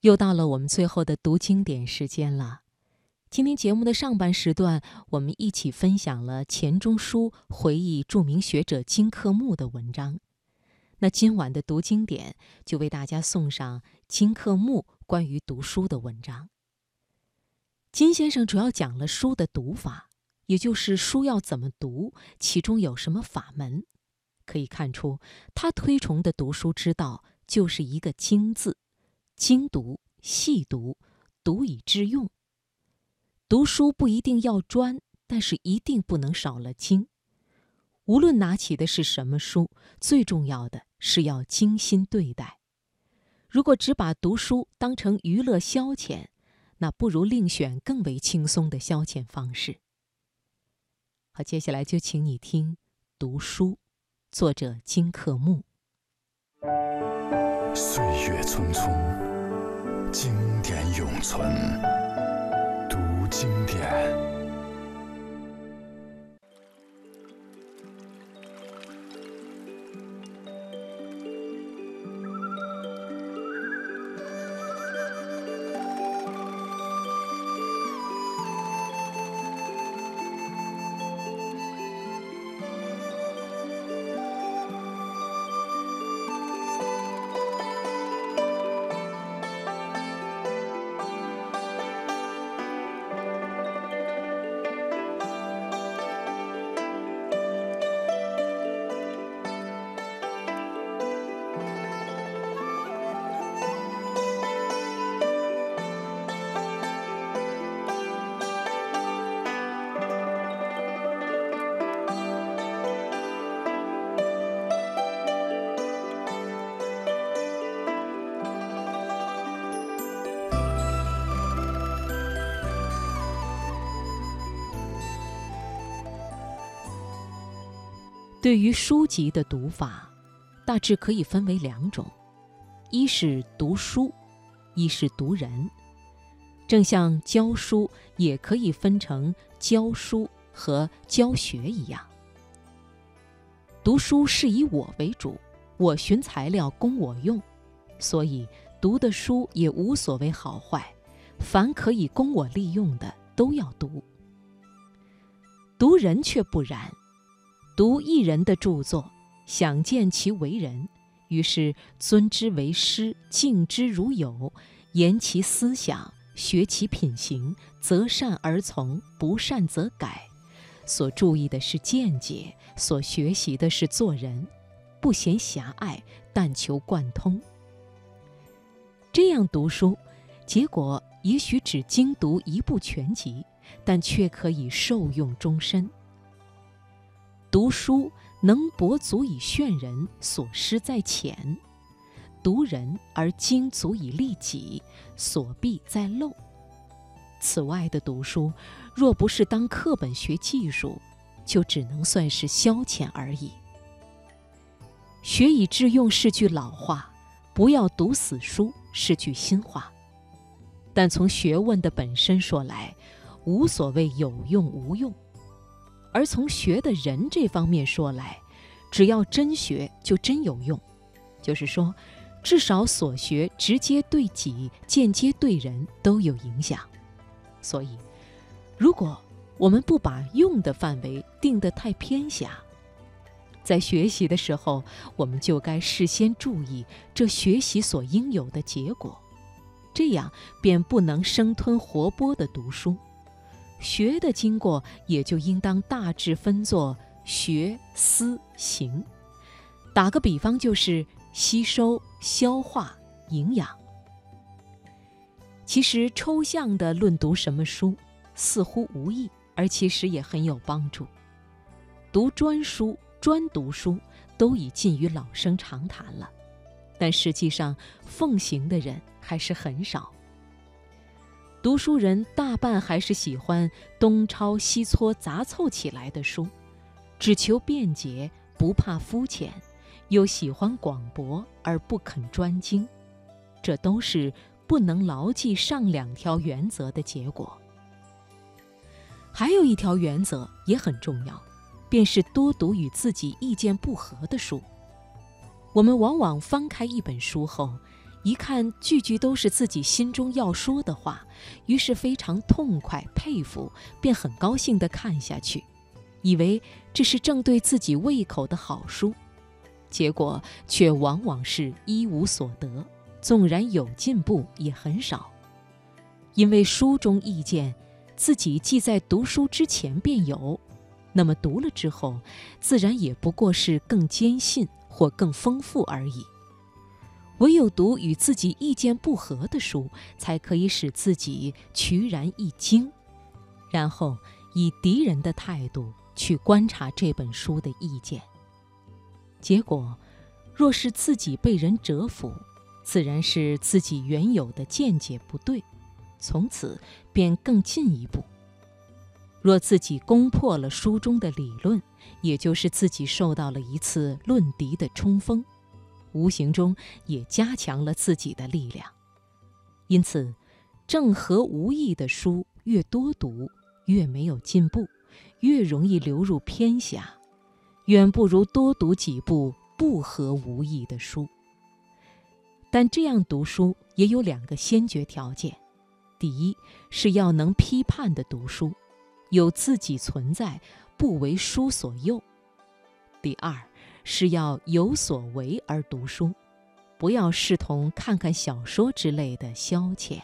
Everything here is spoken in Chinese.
又到了我们最后的读经典时间了。今天节目的上半时段，我们一起分享了钱钟书回忆著名学者金克木的文章。那今晚的读经典就为大家送上金克木关于读书的文章。金先生主要讲了书的读法，也就是书要怎么读，其中有什么法门。可以看出，他推崇的读书之道就是一个“精”字。精读、细读，读以致用。读书不一定要专，但是一定不能少了精。无论拿起的是什么书，最重要的是要精心对待。如果只把读书当成娱乐消遣，那不如另选更为轻松的消遣方式。好，接下来就请你听《读书》，作者金克木。岁月匆匆。经典永存，读经典。对于书籍的读法，大致可以分为两种：一是读书，一是读人。正像教书也可以分成教书和教学一样。读书是以我为主，我寻材料供我用，所以读的书也无所谓好坏，凡可以供我利用的都要读。读人却不然。读一人的著作，想见其为人，于是尊之为师，敬之如友，研其思想，学其品行，择善而从，不善则改。所注意的是见解，所学习的是做人，不嫌狭隘，但求贯通。这样读书，结果也许只精读一部全集，但却可以受用终身。读书能博足以炫人，所失在浅；读人而精足以利己，所必在漏。此外的读书，若不是当课本学技术，就只能算是消遣而已。学以致用是句老话，不要读死书是句新话。但从学问的本身说来，无所谓有用无用。而从学的人这方面说来，只要真学就真有用，就是说，至少所学直接对己、间接对人都有影响。所以，如果我们不把用的范围定得太偏狭，在学习的时候，我们就该事先注意这学习所应有的结果，这样便不能生吞活剥地读书。学的经过也就应当大致分作学、思、行。打个比方，就是吸收、消化、营养。其实抽象的论读什么书，似乎无益，而其实也很有帮助。读专书、专读书，都已近于老生常谈了，但实际上奉行的人还是很少。读书人大半还是喜欢东抄西搓杂凑起来的书，只求便捷，不怕肤浅，又喜欢广博而不肯专精，这都是不能牢记上两条原则的结果。还有一条原则也很重要，便是多读与自己意见不合的书。我们往往翻开一本书后，一看句句都是自己心中要说的话，于是非常痛快佩服，便很高兴地看下去，以为这是正对自己胃口的好书，结果却往往是一无所得，纵然有进步也很少，因为书中意见，自己既在读书之前便有。那么读了之后，自然也不过是更坚信或更丰富而已。唯有读与自己意见不合的书，才可以使自己渠然一惊，然后以敌人的态度去观察这本书的意见。结果，若是自己被人折服，自然是自己原有的见解不对，从此便更进一步。若自己攻破了书中的理论，也就是自己受到了一次论敌的冲锋，无形中也加强了自己的力量。因此，正合无意的书越多读，越没有进步，越容易流入偏狭，远不如多读几部不合无意的书。但这样读书也有两个先决条件：第一，是要能批判的读书。有自己存在，不为书所诱。第二是要有所为而读书，不要视同看看小说之类的消遣。